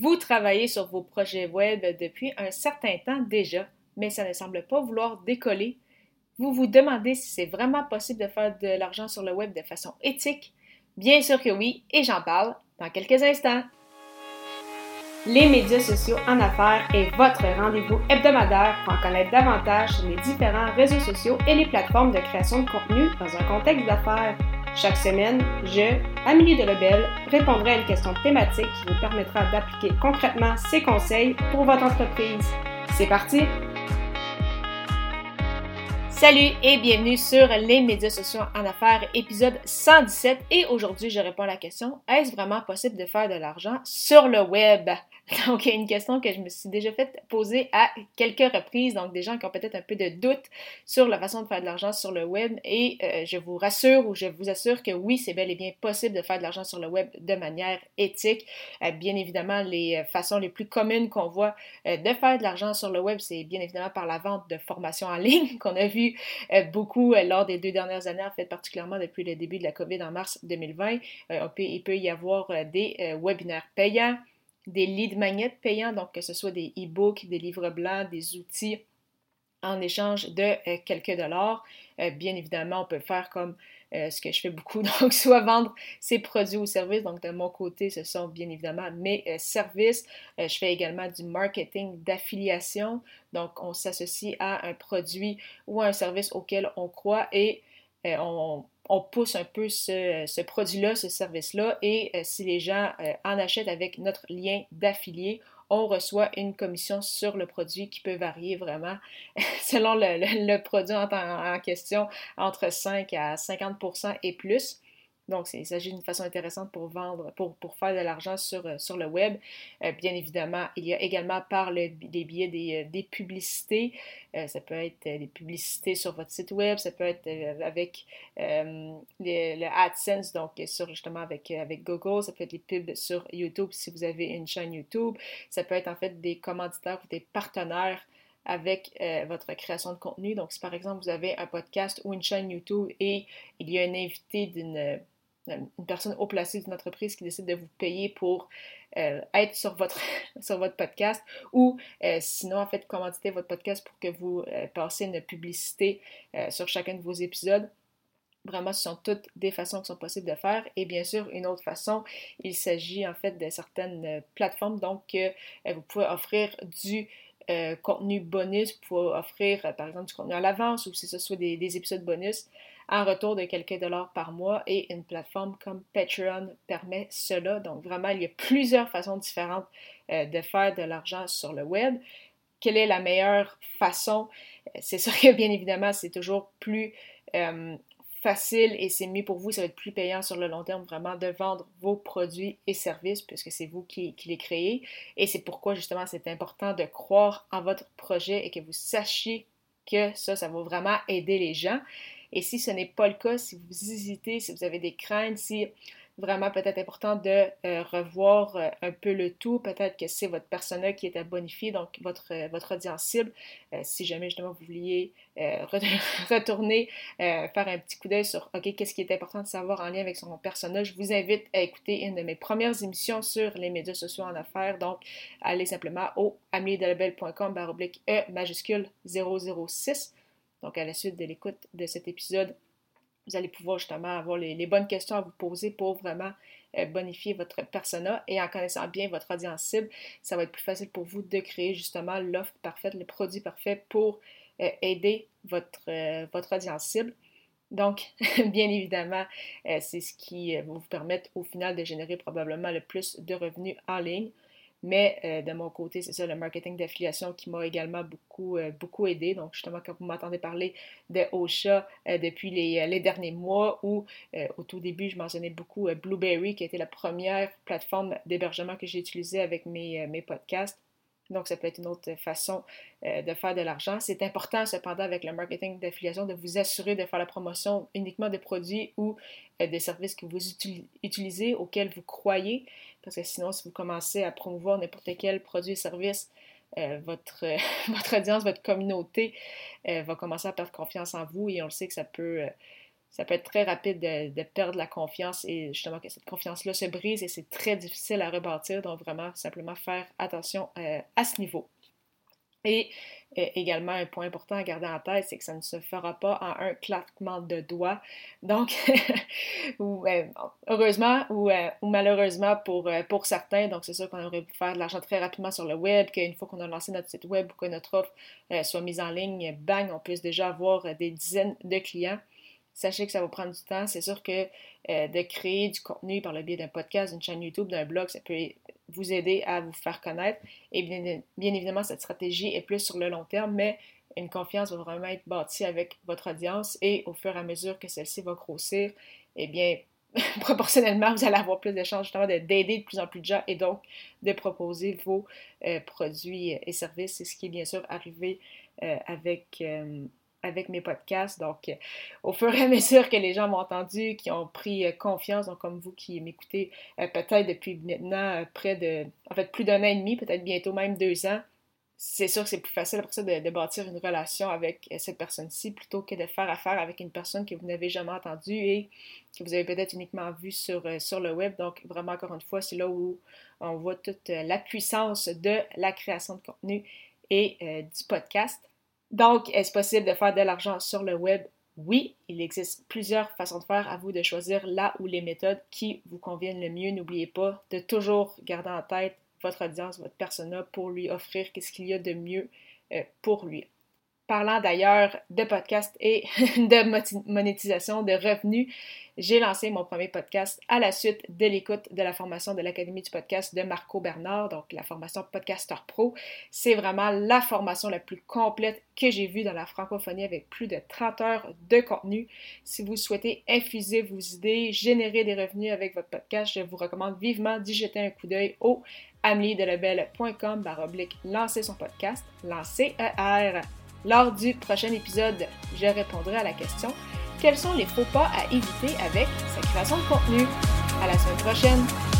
Vous travaillez sur vos projets web depuis un certain temps déjà, mais ça ne semble pas vouloir décoller. Vous vous demandez si c'est vraiment possible de faire de l'argent sur le web de façon éthique. Bien sûr que oui, et j'en parle dans quelques instants. Les médias sociaux en affaires est votre rendez-vous hebdomadaire pour en connaître davantage sur les différents réseaux sociaux et les plateformes de création de contenu dans un contexte d'affaires. Chaque semaine, je, Amélie Delebel, répondrai à une question thématique qui vous permettra d'appliquer concrètement ces conseils pour votre entreprise. C'est parti! Salut et bienvenue sur les médias sociaux en affaires, épisode 117. Et aujourd'hui, je réponds à la question, est-ce vraiment possible de faire de l'argent sur le web? Donc, une question que je me suis déjà fait poser à quelques reprises. Donc, des gens qui ont peut-être un peu de doute sur la façon de faire de l'argent sur le web. Et euh, je vous rassure ou je vous assure que oui, c'est bel et bien possible de faire de l'argent sur le web de manière éthique. Euh, bien évidemment, les euh, façons les plus communes qu'on voit de faire de l'argent sur le web, c'est bien évidemment par la vente de formations en ligne qu'on a vu beaucoup lors des deux dernières années, en fait, particulièrement depuis le début de la COVID en mars 2020. il peut y avoir des webinaires payants des lead magnets payants, donc que ce soit des e-books, des livres blancs, des outils en échange de euh, quelques dollars. Euh, bien évidemment, on peut faire comme euh, ce que je fais beaucoup, donc soit vendre ses produits ou services. Donc de mon côté, ce sont bien évidemment mes services. je fais également du marketing d'affiliation. Donc on s'associe à un produit ou à un service auquel on croit et on on pousse un peu ce, produit-là, ce service-là, et euh, si les gens euh, en achètent avec notre lien d'affilié, on reçoit une commission sur le produit qui peut varier vraiment selon le, produit en, question entre 5 à 50% et plus. Donc, il s'agit d'une façon intéressante pour vendre, pour, pour faire de l'argent sur, euh, sur le web. Euh, bien évidemment, il y a également par le, les biais des, euh, des publicités. ça peut être des publicités sur votre site web, ça peut être avec le AdSense, donc sur justement avec, avec Google, ça peut être les pubs sur YouTube si vous avez une chaîne YouTube. Ça peut être en fait des commanditaires ou des partenaires avec votre création de contenu. Donc, si par exemple vous avez un podcast ou une chaîne YouTube et il y a un invité d'une une personne haut placée d'une entreprise qui décide de vous payer pour euh, être sur votre, sur votre podcast ou euh, sinon, en fait, commanditer votre podcast pour que vous euh, passiez une publicité sur chacun de vos épisodes. Vraiment, ce sont toutes des façons qui sont possibles de faire. Et bien sûr, une autre façon, il s'agit en fait de certaines plateformes. Donc, vous pouvez offrir du contenu bonus, vous pouvez offrir par exemple du contenu à l'avance ou si ce soit des épisodes bonus en retour de quelques dollars par mois et une plateforme comme Patreon permet cela. Donc vraiment, il y a plusieurs façons différentes euh, de faire de l'argent sur le web. Quelle est la meilleure façon? Euh, c'est sûr que bien évidemment, c'est toujours plus euh, facile et c'est mieux pour vous, ça va être plus payant sur le long terme vraiment de vendre vos produits et services puisque c'est vous qui, qui les créez. Et c'est pourquoi justement c'est important de croire en votre projet et que vous sachiez que ça, ça va vraiment aider les gens. Et si ce n'est pas le cas, si vous hésitez, si vous avez des craintes, si vraiment peut-être important de euh, revoir euh, un peu le tout. Peut-être que c'est votre persona qui est à bonifier, donc votre, euh, votre audience cible. si jamais justement vous vouliez retourner, faire un petit coup d'œil sur OK, qu'est-ce qui est important de savoir en lien avec son persona, je vous invite à écouter une de mes premières émissions sur les médias sociaux en affaires. Donc, allez simplement au ameliedelabel.com baroblique E majuscule 006 donc, à la suite de l'écoute de cet épisode, vous allez pouvoir justement avoir les, bonnes questions à vous poser pour vraiment euh, bonifier votre persona et en connaissant bien votre audience cible, ça va être plus facile pour vous de créer justement l'offre parfaite, le produit parfait pour euh, aider votre, euh, votre audience cible. Donc, bien évidemment, c'est ce qui va vous permettre au final de générer probablement le plus de revenus en ligne. Mais euh, de mon côté, c'est ça, le marketing d'affiliation qui m'a également beaucoup, euh, beaucoup aidé. Donc, justement, quand vous m'entendez parler de Ocha euh, depuis les, les, derniers mois, où au tout début, je mentionnais beaucoup Blueberry, qui été la première plateforme d'hébergement que j'ai utilisée avec mes, mes podcasts. Donc, ça peut être une autre façon de faire de l'argent. C'est important, cependant, avec le marketing d'affiliation, de vous assurer de faire la promotion uniquement de produits ou des services que vous utilisez, auxquels vous croyez. Parce que sinon, si vous commencez à promouvoir n'importe quel produit ou service, euh, votre, audience, votre communauté euh, va commencer à perdre confiance en vous et on le sait que ça peut, euh, ça peut être très rapide de, perdre la confiance et justement que cette confiance-là se brise et c'est très difficile à rebâtir. Donc vraiment, simplement faire attention euh, à ce niveau. Et euh, également, un point important à garder en tête, c'est que ça ne se fera pas en un claquement de doigts. Donc, euh, heureusement ou, malheureusement pour, pour certains, donc c'est sûr qu'on aurait pu faire de l'argent très rapidement sur le web, qu'une fois qu'on a lancé notre site web ou que notre offre soit mise en ligne, bang, on puisse déjà avoir des dizaines de clients. Sachez que ça va prendre du temps. C'est sûr que euh, de créer du contenu par le biais d'un podcast, d'une chaîne YouTube, d'un blog, ça peut vous aider à vous faire connaître. Et bien, évidemment, cette stratégie est plus sur le long terme, mais une confiance va vraiment être bâtie avec votre audience et au fur et à mesure que celle-ci va grossir, eh bien, proportionnellement, vous allez avoir plus de chances justement d'aider de plus en plus de gens et donc de proposer vos euh, produits et services. C'est ce qui est bien sûr arrivé euh, avec avec mes podcasts. Donc, euh, au fur et à mesure que les gens m'ont entendu, qui ont pris euh, confiance, donc comme vous qui m'écoutez euh, peut-être depuis maintenant près de, en fait, plus d'un an et demi, peut-être bientôt même deux ans, c'est sûr que c'est plus facile après ça de, bâtir une relation avec cette personne-ci plutôt que de faire affaire avec une personne que vous n'avez jamais entendue et que vous avez peut-être uniquement vue sur, sur le web. Donc, vraiment, encore une fois, c'est là où on voit toute la puissance de la création de contenu et du podcast. Donc, est-ce possible de faire de l'argent sur le web? Oui, il existe plusieurs façons de faire. À vous de choisir là ou les méthodes qui vous conviennent le mieux. N'oubliez pas de toujours garder en tête votre audience, votre persona pour lui offrir ce qu'il y a de mieux euh, pour lui. Parlant d'ailleurs de podcast et de monétisation, de revenus, j'ai lancé mon premier podcast à la suite de l'écoute de la formation de l'Académie du podcast de Marco Bernard, donc la formation Podcaster Pro. C'est vraiment la formation la plus complète que j'ai vue dans la francophonie avec plus de 30 heures de contenu. Si vous souhaitez infuser vos idées, générer des revenus avec votre podcast, je vous recommande vivement d'y jeter un coup d'œil au ameliedelebel.com baroblique lancer son podcast, lancer ER. Lors du prochain épisode, je répondrai à la question quels sont les faux pas à éviter avec sa création de contenu? À la semaine prochaine!